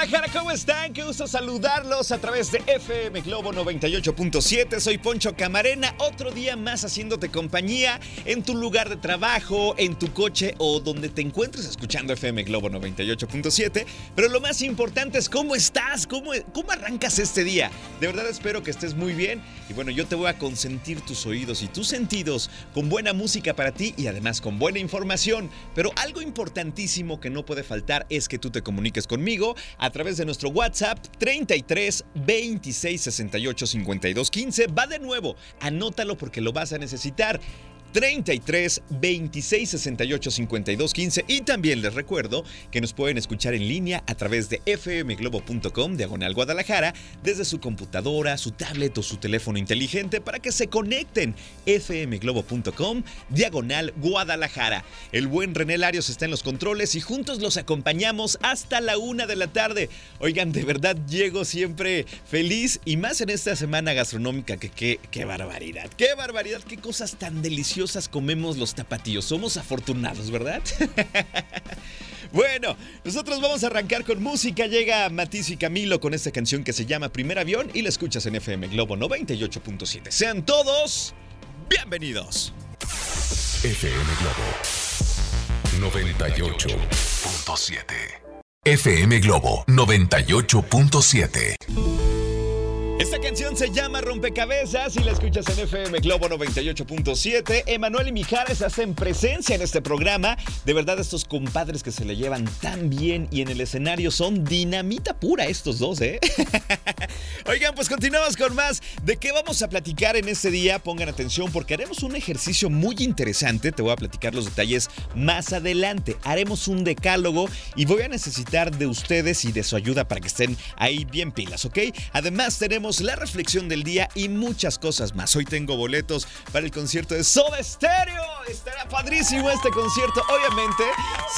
Guadalajara, ¿cómo están? Qué gusto saludarlos a través de FM Globo 98.7. Soy Poncho Camarena, otro día más haciéndote compañía en tu lugar de trabajo, en tu coche o donde te encuentres escuchando FM Globo 98.7. Pero lo más importante es cómo estás, cómo, cómo arrancas este día. De verdad espero que estés muy bien y bueno, yo te voy a consentir tus oídos y tus sentidos con buena música para ti y además con buena información. Pero algo importantísimo que no puede faltar es que tú te comuniques conmigo través de nuestro WhatsApp 33 26 68 52 15. Va de nuevo, anótalo porque lo vas a necesitar. 33 26 68 52 15 y también les recuerdo que nos pueden escuchar en línea a través de fmglobo.com diagonal Guadalajara desde su computadora, su tablet o su teléfono inteligente para que se conecten fmglobo.com diagonal Guadalajara. El buen René Larios está en los controles y juntos los acompañamos hasta la una de la tarde. Oigan, de verdad llego siempre feliz y más en esta semana gastronómica que qué, barbaridad, qué barbaridad, qué cosas tan deliciosas comemos los tapatíos. Somos afortunados, ¿verdad? bueno, nosotros vamos a arrancar con música. Llega Matiz y Camilo con esta canción que se llama Primer Avión y la escuchas en FM Globo 98.7. Sean todos bienvenidos. FM Globo 98.7. FM Globo 98.7. Esta canción se llama Rompecabezas y la escuchas en FM Globo 98.7. Emanuel y Mijares hacen presencia en este programa. De verdad, estos compadres que se le llevan tan bien y en el escenario son dinamita pura estos dos, ¿eh? Oigan, pues continuamos con más. ¿De qué vamos a platicar en este día? Pongan atención porque haremos un ejercicio muy interesante. Te voy a platicar los detalles más adelante. Haremos un decálogo y voy a necesitar de ustedes y de su ayuda para que estén ahí bien pilas, ¿ok? Además, tenemos la reflexión del día y muchas cosas más. Hoy tengo boletos para el concierto de Soda Stereo. Estará padrísimo este concierto, obviamente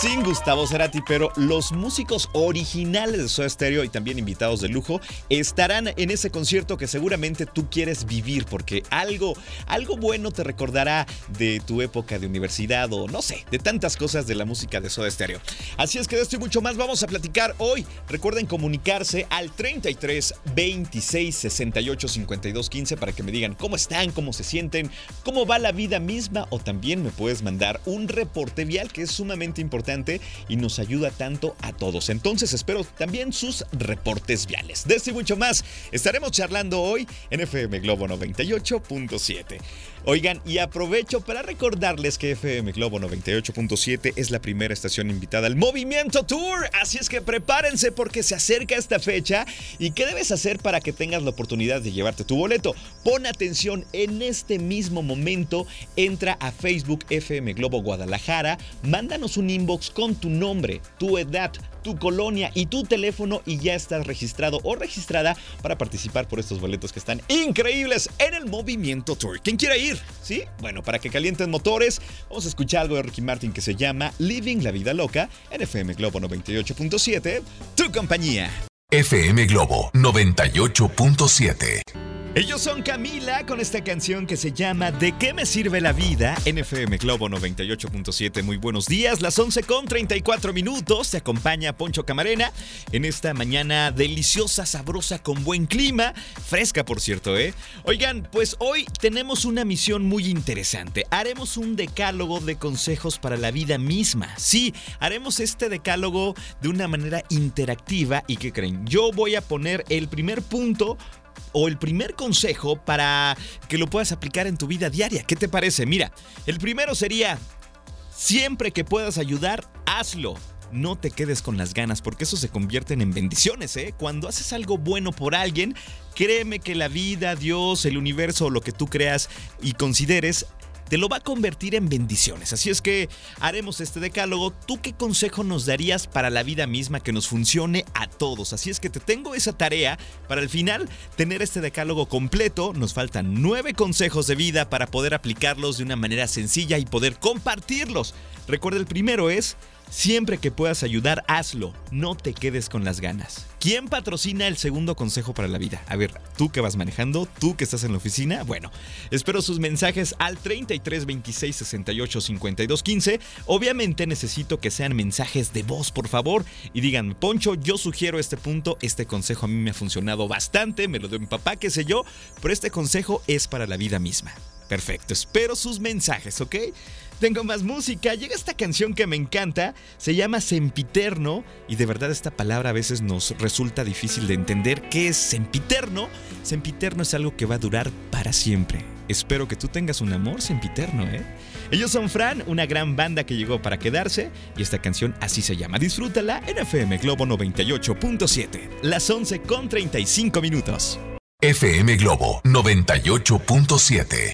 sin Gustavo Cerati, pero los músicos originales de Soda Stereo y también invitados de lujo estarán en ese concierto que seguramente tú quieres vivir porque algo, algo bueno te recordará de tu época de universidad o no sé, de tantas cosas de la música de Soda Stereo. Así es que de esto y mucho más vamos a platicar hoy. Recuerden comunicarse al 33 26 68 52 15 para que me digan cómo están, cómo se sienten, cómo va la vida misma o también me puedes mandar un reporte vial que es sumamente importante y nos ayuda tanto a todos. Entonces espero también sus reportes viales. De esto y mucho más estaremos charlando hoy en FM Globo 98.7. Oigan, y aprovecho para recordarles que FM Globo 98.7 es la primera estación invitada al Movimiento Tour. Así es que prepárense porque se acerca esta fecha. ¿Y qué debes hacer para que tengas la oportunidad de llevarte tu boleto? Pon atención en este mismo momento. Entra a Facebook FM Globo Guadalajara. Mándanos un inbox con tu nombre, tu edad, tu colonia y tu teléfono y ya estás registrado o registrada para participar por estos boletos que están increíbles en el Movimiento Tour. ¿Quién quiere ir? ¿Sí? Bueno, para que calienten motores, vamos a escuchar algo de Ricky Martin que se llama Living la Vida Loca en FM Globo 98.7, tu compañía. FM Globo 98.7. Ellos son Camila con esta canción que se llama ¿De qué me sirve la vida? En FM Globo 98.7. Muy buenos días, las 11 con 34 minutos. Te acompaña Poncho Camarena en esta mañana deliciosa, sabrosa, con buen clima. Fresca, por cierto, ¿eh? Oigan, pues hoy tenemos una misión muy interesante. Haremos un decálogo de consejos para la vida misma. Sí, haremos este decálogo de una manera interactiva. ¿Y qué creen? Yo voy a poner el primer punto o el primer consejo para que lo puedas aplicar en tu vida diaria. ¿Qué te parece? Mira, el primero sería, siempre que puedas ayudar, hazlo no te quedes con las ganas, porque eso se convierten en bendiciones, ¿eh? Cuando haces algo bueno por alguien, créeme que la vida, Dios, el universo, lo que tú creas y consideres, te lo va a convertir en bendiciones. Así es que haremos este decálogo. ¿Tú qué consejo nos darías para la vida misma que nos funcione a todos? Así es que te tengo esa tarea para el final tener este decálogo completo. Nos faltan nueve consejos de vida para poder aplicarlos de una manera sencilla y poder compartirlos. Recuerda, el primero es Siempre que puedas ayudar, hazlo. No te quedes con las ganas. ¿Quién patrocina el segundo consejo para la vida? A ver, tú que vas manejando, tú que estás en la oficina. Bueno, espero sus mensajes al 33 26 68 52 15. Obviamente necesito que sean mensajes de voz, por favor. Y digan, Poncho, yo sugiero este punto. Este consejo a mí me ha funcionado bastante. Me lo dio mi papá, qué sé yo. Pero este consejo es para la vida misma. Perfecto, espero sus mensajes, ¿ok? Tengo más música. Llega esta canción que me encanta. Se llama Sempiterno. Y de verdad esta palabra a veces nos resulta difícil de entender. ¿Qué es sempiterno? Sempiterno es algo que va a durar para siempre. Espero que tú tengas un amor sempiterno, ¿eh? Ellos son Fran, una gran banda que llegó para quedarse. Y esta canción así se llama. Disfrútala en FM Globo 98.7. Las 11 con 35 minutos. FM Globo 98.7.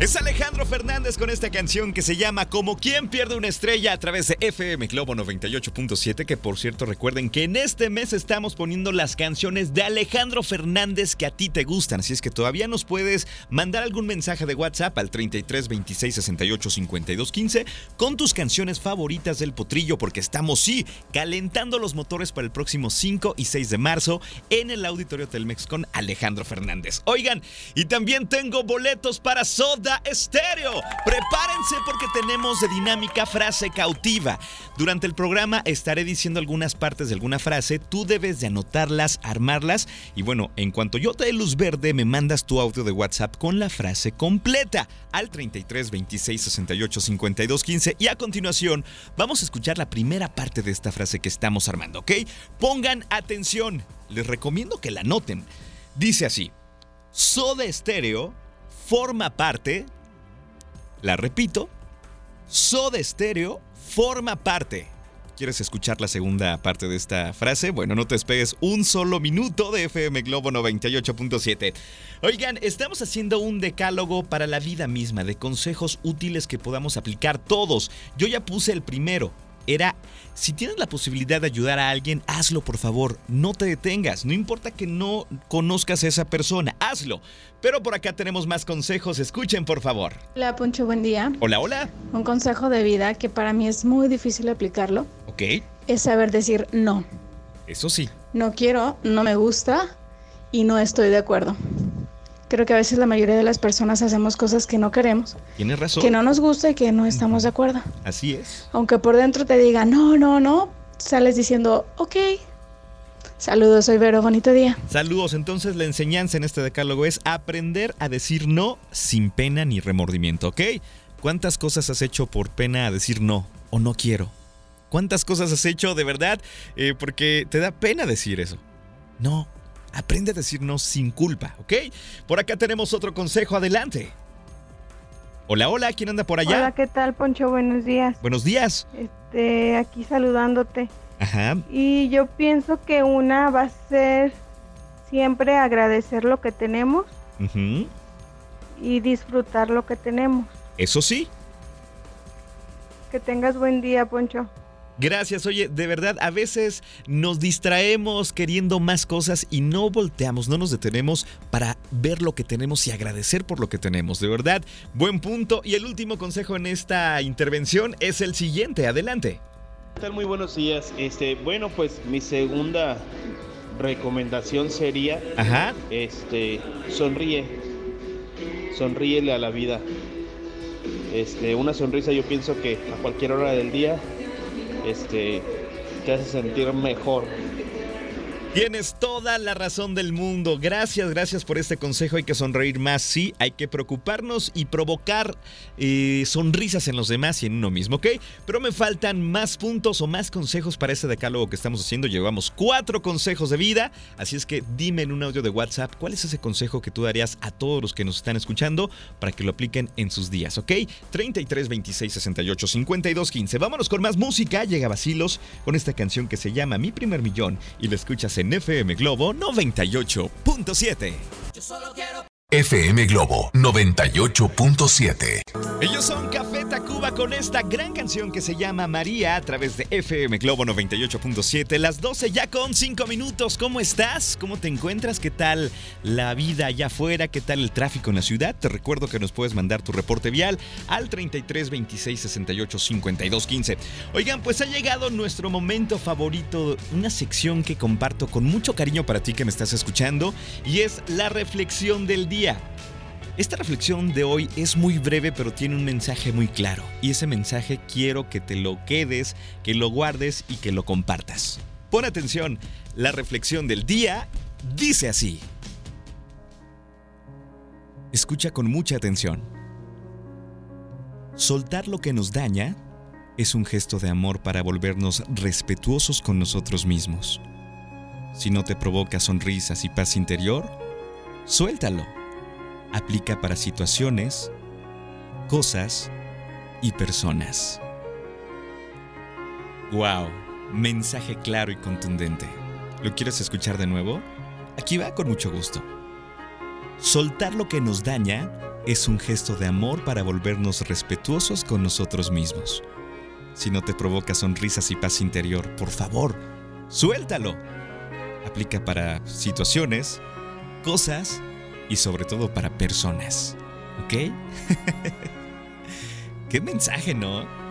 Es Alejandro Fernández con esta canción que se llama Como quien pierde una estrella a través de FM Globo 98.7, que por cierto recuerden que en este mes estamos poniendo las canciones de Alejandro Fernández que a ti te gustan, así es que todavía nos puedes mandar algún mensaje de WhatsApp al 33 26 68 52 15 con tus canciones favoritas del potrillo, porque estamos sí calentando los motores para el próximo 5 y 6 de marzo en el Auditorio Telmex con Alejandro Fernández. Oigan, y también tengo boletos para Soda Estéreo. Prepárense porque tenemos de dinámica frase cautiva. Durante el programa estaré diciendo algunas partes de alguna frase, tú debes de anotarlas, armarlas y bueno, en cuanto yo te dé luz verde, me mandas tu audio de WhatsApp con la frase completa al 33 26 68 52 15 y a continuación vamos a escuchar la primera parte de esta frase que estamos armando, ¿ok? Pongan atención, les recomiendo que la anoten. Dice así, Soda Estéreo forma parte, la repito, Soda Stereo forma parte. ¿Quieres escuchar la segunda parte de esta frase? Bueno, no te despegues un solo minuto de FM Globo 98.7. Oigan, estamos haciendo un decálogo para la vida misma de consejos útiles que podamos aplicar todos. Yo ya puse el primero, era, si tienes la posibilidad de ayudar a alguien, hazlo por favor, no te detengas, no importa que no conozcas a esa persona, hazlo. Pero por acá tenemos más consejos, escuchen por favor. Hola Poncho, buen día. Hola, hola. Un consejo de vida que para mí es muy difícil aplicarlo. Ok. Es saber decir no. Eso sí. No quiero, no me gusta y no estoy de acuerdo. Creo que a veces la mayoría de las personas hacemos cosas que no queremos. Tienes razón. Que no nos gusta y que no estamos de acuerdo. Así es. Aunque por dentro te diga, no, no, no, sales diciendo, ok. Saludos, soy Vero, bonito día. Saludos, entonces la enseñanza en este decálogo es aprender a decir no sin pena ni remordimiento, ¿ok? ¿Cuántas cosas has hecho por pena a decir no o no quiero? ¿Cuántas cosas has hecho de verdad eh, porque te da pena decir eso? No, Aprende a decir no sin culpa, ¿ok? Por acá tenemos otro consejo, adelante. Hola, hola, ¿quién anda por allá? Hola, ¿qué tal, Poncho? Buenos días. Buenos días. Este, aquí saludándote. Ajá. Y yo pienso que una va a ser siempre agradecer lo que tenemos y disfrutar lo que tenemos. Eso sí. Que tengas buen día, Poncho. Gracias, oye, de verdad, a veces nos distraemos queriendo más cosas y no volteamos, no nos detenemos para ver lo que tenemos y agradecer por lo que tenemos. De verdad, buen punto. Y el último consejo en esta intervención es el siguiente. Adelante. ¿Qué tal? Muy buenos días. Este, bueno, pues mi segunda recomendación sería, Ajá. este, sonríe, sonríele a la vida. Este, una sonrisa yo pienso que a cualquier hora del día este, te hace sentir mejor. Tienes toda la razón del mundo. Gracias, gracias por este consejo. Hay que sonreír más, sí. Hay que preocuparnos y provocar eh, sonrisas en los demás y en uno mismo, ¿ok? Pero me faltan más puntos o más consejos para ese decálogo que estamos haciendo. Llevamos cuatro consejos de vida. Así es que dime en un audio de WhatsApp cuál es ese consejo que tú darías a todos los que nos están escuchando para que lo apliquen en sus días, ¿ok? 33 26 68 52 15. Vámonos con más música. Llega Basilos con esta canción que se llama Mi primer millón y la escuchas en FM Globo 98.7. Yo solo quiero FM Globo 98.7. Ellos son Café Con esta gran canción que se llama María a través de FM Globo 98.7. Las 12 ya con 5 minutos. ¿Cómo estás? ¿Cómo te encuentras? ¿Qué tal la vida allá afuera? ¿Qué tal el tráfico en la ciudad? Te recuerdo que nos puedes mandar tu reporte vial al 33 26 68 52 15. Oigan, pues ha llegado nuestro momento favorito, una sección que comparto con mucho cariño para ti que me estás escuchando y es la reflexión del día. Esta reflexión de hoy es muy breve pero tiene un mensaje muy claro y ese mensaje quiero que te lo quedes, que lo guardes y que lo compartas. Pon atención, la reflexión del día dice así. Escucha con mucha atención. Soltar lo que nos daña es un gesto de amor para volvernos respetuosos con nosotros mismos. Si no te provoca sonrisas y paz interior, suéltalo aplica para situaciones, cosas y personas. ¡Wow! Mensaje claro y contundente. ¿Lo quieres escuchar de nuevo? Aquí va con mucho gusto. Soltar lo que nos daña es un gesto de amor para volvernos respetuosos con nosotros mismos. Si no te provoca sonrisas y paz interior, por favor, suéltalo. Aplica para situaciones, cosas y sobre todo para personas. ¿Ok? Qué mensaje, ¿no?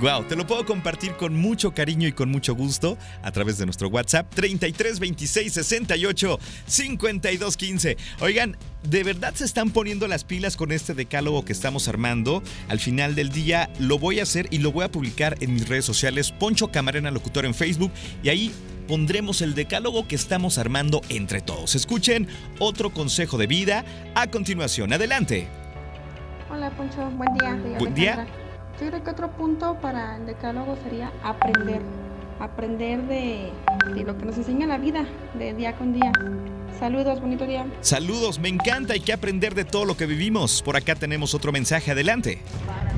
Wow, te lo puedo compartir con mucho cariño y con mucho gusto a través de nuestro WhatsApp 33 26 68 52 15. Oigan, de verdad se están poniendo las pilas con este decálogo que estamos armando. Al final del día lo voy a hacer y lo voy a publicar en mis redes sociales, Poncho Camarena Locutor en Facebook, y ahí pondremos el decálogo que estamos armando entre todos. Escuchen otro consejo de vida a continuación. Adelante. Hola Poncho, buen día. Buen día. Yo creo que otro punto para el decálogo sería aprender. Aprender de, de lo que nos enseña la vida, de día con día. Saludos, bonito día. Saludos, me encanta, hay que aprender de todo lo que vivimos. Por acá tenemos otro mensaje, adelante.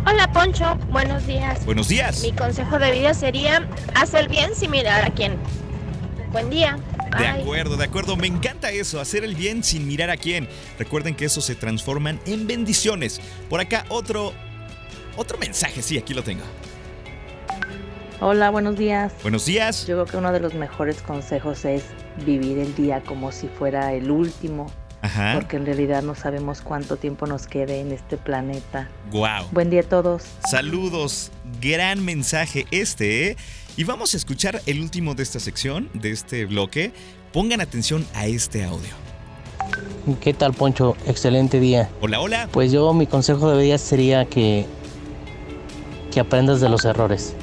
Hola Poncho, buenos días. Buenos días. Mi consejo de vida sería hacer bien sin mirar a quién. Buen día. De acuerdo, de acuerdo. Me encanta eso, hacer el bien sin mirar a quién. Recuerden que eso se transforman en bendiciones. Por acá otro otro mensaje, sí, aquí lo tengo. Hola, buenos días. Buenos días. Yo creo que uno de los mejores consejos es vivir el día como si fuera el último. Ajá. Porque en realidad no sabemos cuánto tiempo nos quede en este planeta. Wow. Buen día a todos. Saludos. Gran mensaje este, ¿eh? Y vamos a escuchar el último de esta sección, de este bloque. Pongan atención a este audio. ¿Qué tal, Poncho? Excelente día. Hola, hola. Pues yo mi consejo de vida sería que que aprendas de los errores,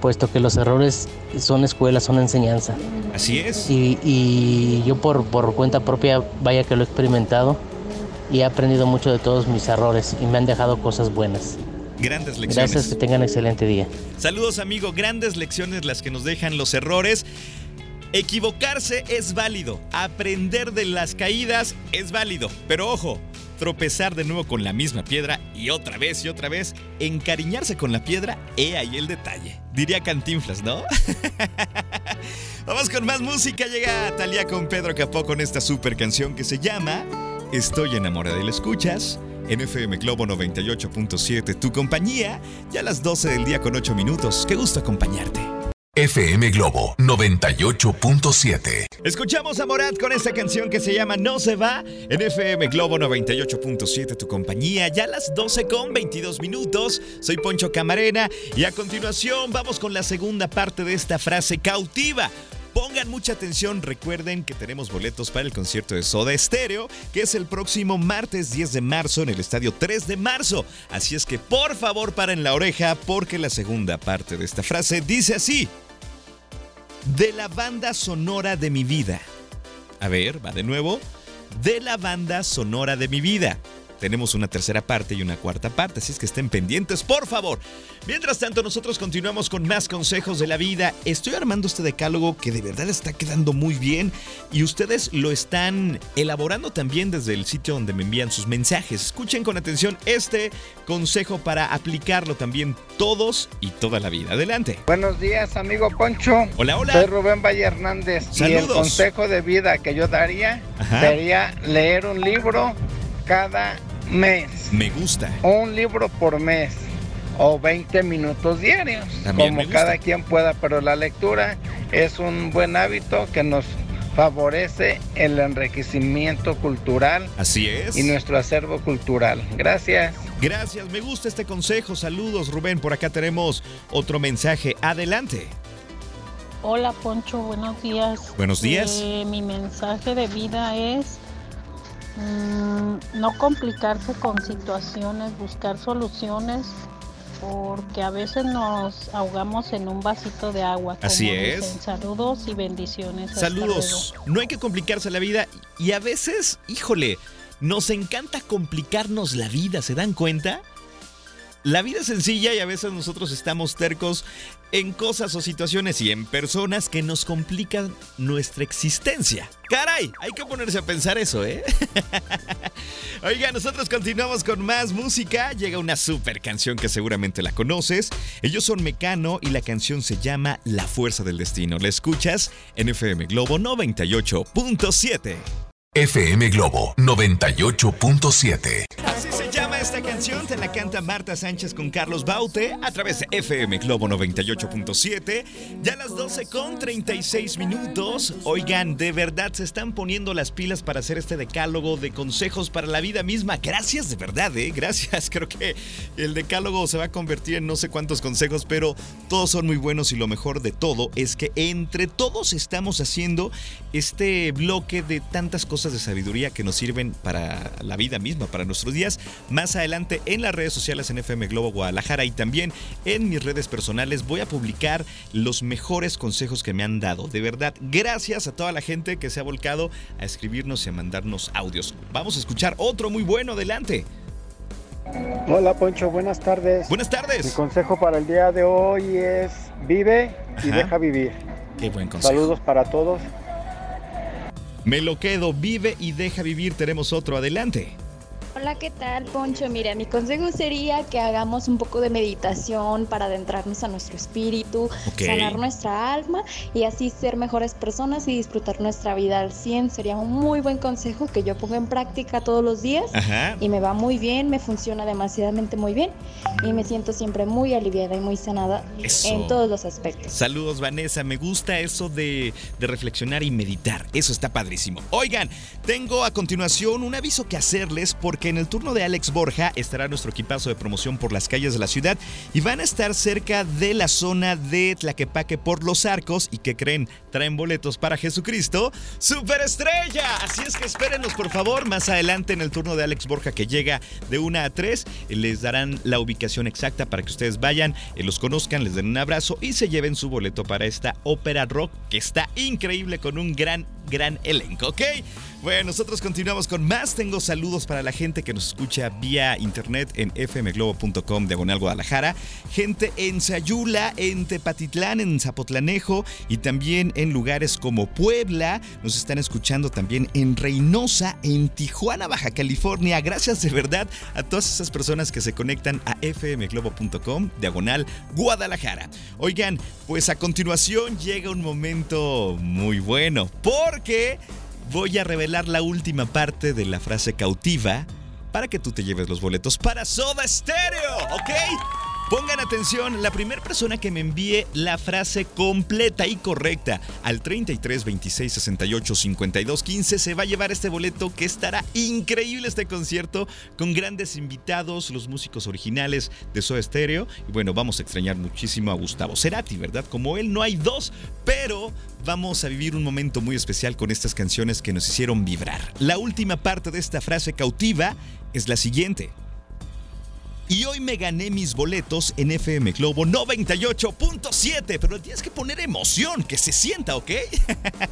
puesto que los errores son escuelas, son enseñanza. Así es. Y, yo por, por, cuenta propia, vaya que lo he experimentado y he aprendido mucho de todos mis errores y me han dejado cosas buenas. Grandes lecciones. Gracias, que tengan excelente día. Saludos amigo, grandes lecciones las que nos dejan los errores. Equivocarse es válido, aprender de las caídas es válido, pero ojo, tropezar de nuevo con la misma piedra y otra vez y otra vez, encariñarse con la piedra, he ahí el detalle. Diría Cantinflas, ¿no? Vamos con más música, llega Talía con Pedro Capó con esta super canción que se llama Estoy enamorada y la escuchas. En FM Globo 98.7, tu compañía, ya a las 12 del día con 8 minutos. Qué gusto acompañarte. FM Globo 98.7. Escuchamos a Morat con esta canción que se llama No se va en FM Globo 98.7, tu compañía, ya a las 12 con 22 minutos. Soy Poncho Camarena y a continuación vamos con la segunda parte de esta frase cautiva. Pongan mucha atención, recuerden que tenemos boletos para el concierto de Soda Estéreo, que es el próximo martes 10 de marzo en el estadio 3 de marzo. Así es que por favor paren la oreja porque la segunda parte de esta frase dice así. De la banda sonora de mi vida. A ver, va de nuevo. De la banda sonora de mi vida tenemos una tercera parte y una cuarta parte, así es que estén pendientes, por favor. Mientras tanto, nosotros continuamos con más consejos de la vida. Estoy armando este decálogo que de verdad está quedando muy bien y ustedes lo están elaborando también desde el sitio donde me envían sus mensajes. Escuchen con atención este consejo para aplicarlo también todos y toda la vida. Adelante. Buenos días, amigo Poncho. Hola, hola. Soy Rubén Valle Hernández. Saludos. Y el consejo de vida que yo daría sería leer un libro cada mes. Me gusta. Un libro por mes o 20 minutos diarios, como cada quien pueda, pero la lectura es un buen hábito que nos favorece el enriquecimiento cultural. Así es. Y nuestro acervo cultural. Gracias. Gracias, me gusta este consejo. Saludos, Rubén. Por acá tenemos otro mensaje. Adelante. Hola, Poncho. Buenos días. Buenos días. Eh, mi mensaje de vida es no complicarse con situaciones, buscar soluciones, porque a veces nos ahogamos en un vasito de agua. Así es. Saludos y bendiciones. Saludos. No hay que complicarse la vida y a veces, híjole, nos encanta complicarnos la vida, ¿se dan cuenta? La vida es sencilla y a veces nosotros estamos tercos en cosas o situaciones y en personas que nos complican nuestra existencia. Caray, hay que ponerse a pensar eso, ¿eh? Oiga, nosotros continuamos con más música. Llega una super canción que seguramente la conoces. Ellos son Mecano y la canción se llama La Fuerza del Destino. ¿La escuchas? En FM Globo 98.7. FM Globo 98.7 esta canción te la canta Marta Sánchez con Carlos Baute a través de FM Globo 98.7. Ya a las 12 con 36 minutos. Oigan, de verdad se están poniendo las pilas para hacer este decálogo de consejos para la vida misma. Gracias, de verdad, ¿eh? Gracias. Creo que el decálogo se va a convertir en no sé cuántos consejos, pero todos son muy buenos y lo mejor de todo es que entre todos estamos haciendo este bloque de tantas cosas de sabiduría que nos sirven para la vida misma, para nuestros días. Más adelante en las redes sociales en FM Globo Guadalajara y también en mis redes personales voy a publicar los mejores consejos que me han dado. De verdad, gracias a toda la gente que se ha volcado a escribirnos y a mandarnos audios. Vamos a escuchar otro muy bueno, adelante. Hola Poncho, buenas tardes. Buenas tardes. Mi consejo para el día de hoy es vive y deja vivir. Qué buen consejo. Saludos para todos. Me lo quedo, vive y deja vivir. Tenemos otro, adelante. Hola, ¿qué tal, Poncho? Mira, mi consejo sería que hagamos un poco de meditación para adentrarnos a nuestro espíritu, sanar nuestra alma y así ser mejores personas y disfrutar nuestra vida al 100. Sería un muy buen consejo que yo ponga en práctica todos los días y me va muy bien, me funciona demasiadamente muy bien y me siento siempre muy aliviada y muy sanada en todos los aspectos. Saludos, Vanessa. Me gusta eso de, de reflexionar y meditar. Eso está padrísimo. Oigan, tengo a continuación un aviso que hacerles porque en el turno de Alex Borja estará nuestro equipazo de promoción por las calles de la ciudad y van a estar cerca de la zona de Tlaquepaque por los arcos y que creen traen boletos para Jesucristo Superestrella. Así es que espérenos por favor más adelante en el turno de Alex Borja que llega de 1 a 3 les darán la ubicación exacta para que ustedes vayan, eh, los conozcan, les den un abrazo y se lleven su boleto para esta ópera rock que está increíble con un gran gran elenco, ¿ok? Bueno, nosotros continuamos con más. Tengo saludos para la gente que nos escucha vía internet en fmglobo.com diagonal Guadalajara. Gente en Sayula, en Tepatitlán, en Zapotlanejo y también en lugares como Puebla. Nos están escuchando también en Reynosa, en Tijuana, Baja California. Gracias de verdad a todas esas personas que se conectan a fmglobo.com diagonal Guadalajara. Oigan, pues a continuación llega un momento muy bueno. Por porque voy a revelar la última parte de la frase cautiva para que tú te lleves los boletos para Soda Stereo, ¿ok? Pongan atención, la primera persona que me envíe la frase completa y correcta al 33 26 68 52 15 se va a llevar este boleto que estará increíble este concierto con grandes invitados, los músicos originales de Soda Stereo. Y bueno, vamos a extrañar muchísimo a Gustavo Cerati, ¿verdad? Como él no hay dos, pero vamos a vivir un momento muy especial con estas canciones que nos hicieron vibrar. La última parte de esta frase cautiva es la siguiente. Y hoy me gané mis boletos en FM Globo 98.7, pero tienes que poner emoción, que se sienta, ¿ok?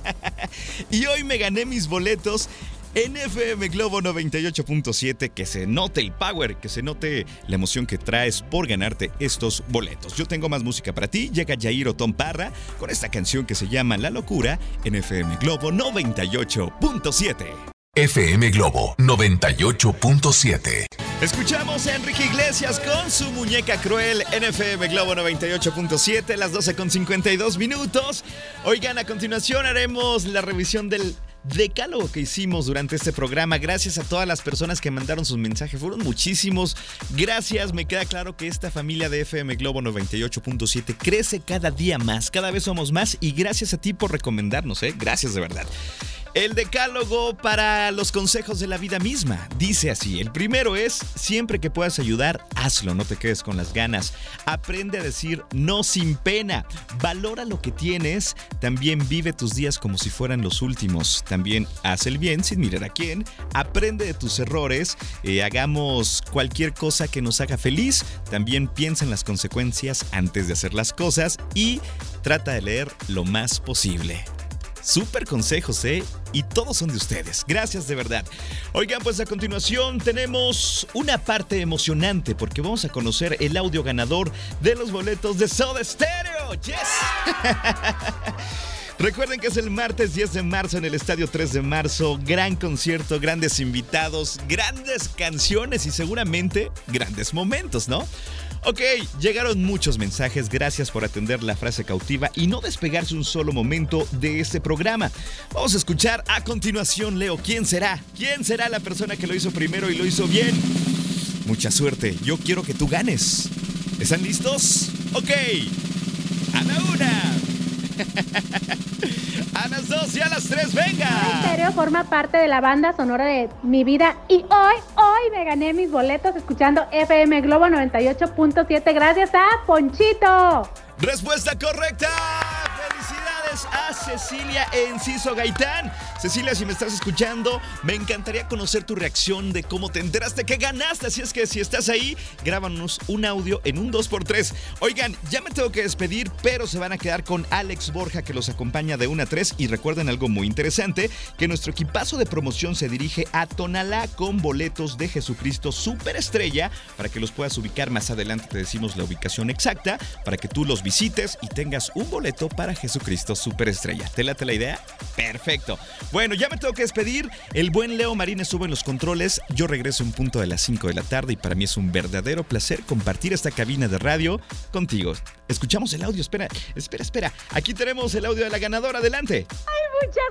y hoy me gané mis boletos en FM Globo 98.7, que se note el power, que se note la emoción que traes por ganarte estos boletos. Yo tengo más música para ti, llega Jair Otón Parra con esta canción que se llama La Locura en FM Globo 98.7. FM Globo 98.7. Escuchamos a Enrique Iglesias con su muñeca cruel en FM Globo 98.7, las 12 con 52 minutos. Oigan, a continuación haremos la revisión del decálogo que hicimos durante este programa. Gracias a todas las personas que mandaron sus mensajes. Fueron muchísimos. Gracias. Me queda claro que esta familia de FM Globo 98.7 crece cada día más. Cada vez somos más. Y gracias a ti por recomendarnos. ¿eh? Gracias de verdad. El decálogo para los consejos de la vida misma. Dice así, el primero es, siempre que puedas ayudar, hazlo, no te quedes con las ganas. Aprende a decir no sin pena. Valora lo que tienes. También vive tus días como si fueran los últimos. También haz el bien sin mirar a quién. Aprende de tus errores. Eh, hagamos cualquier cosa que nos haga feliz. También piensa en las consecuencias antes de hacer las cosas. Y trata de leer lo más posible. Súper consejos, ¿eh? Y todos son de ustedes. Gracias de verdad. Oigan, pues a continuación tenemos una parte emocionante porque vamos a conocer el audio ganador de los boletos de Soda Stereo. ¡Yes! Recuerden que es el martes 10 de marzo en el Estadio 3 de marzo. Gran concierto, grandes invitados, grandes canciones y seguramente grandes momentos, ¿no? Ok, llegaron muchos mensajes, gracias por atender la frase cautiva y no despegarse un solo momento de este programa. Vamos a escuchar a continuación, Leo, ¿quién será? ¿Quién será la persona que lo hizo primero y lo hizo bien? Mucha suerte, yo quiero que tú ganes. ¿Están listos? Ok, a la una. A las dos y a las tres, venga. Stereo forma parte de la banda sonora de mi vida y hoy, hoy me gané mis boletos escuchando FM Globo 98.7 gracias a Ponchito. Respuesta correcta a Cecilia Enciso Gaitán. Cecilia, si me estás escuchando, me encantaría conocer tu reacción de cómo te enteraste que ganaste. Así es que si estás ahí, grábanos un audio en un 2x3. Oigan, ya me tengo que despedir, pero se van a quedar con Alex Borja que los acompaña de 1 a 3. Y recuerden algo muy interesante, que nuestro equipazo de promoción se dirige a Tonalá con boletos de Jesucristo Superestrella para que los puedas ubicar más adelante. Te decimos la ubicación exacta para que tú los visites y tengas un boleto para Jesucristo superestrella. ¿Te late la idea? Perfecto. Bueno, ya me tengo que despedir. El buen Leo Marines sube en los controles. Yo regreso un punto de las 5 de la tarde y para mí es un verdadero placer compartir esta cabina de radio contigo. Escuchamos el audio. Espera, espera, espera. Aquí tenemos el audio de la ganadora. Adelante. ¡Ay, muchas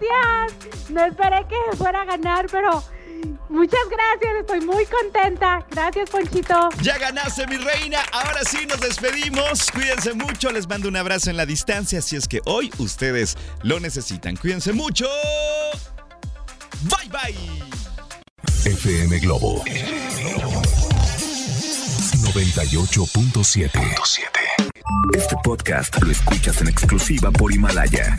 gracias! No esperé que fuera a ganar, pero Muchas gracias, estoy muy contenta. Gracias, Ponchito. Ya ganaste, mi reina. Ahora sí nos despedimos. Cuídense mucho, les mando un abrazo en la distancia, si es que hoy ustedes lo necesitan. Cuídense mucho. Bye bye. FM Globo 98.7. Este podcast lo escuchas en exclusiva por Himalaya.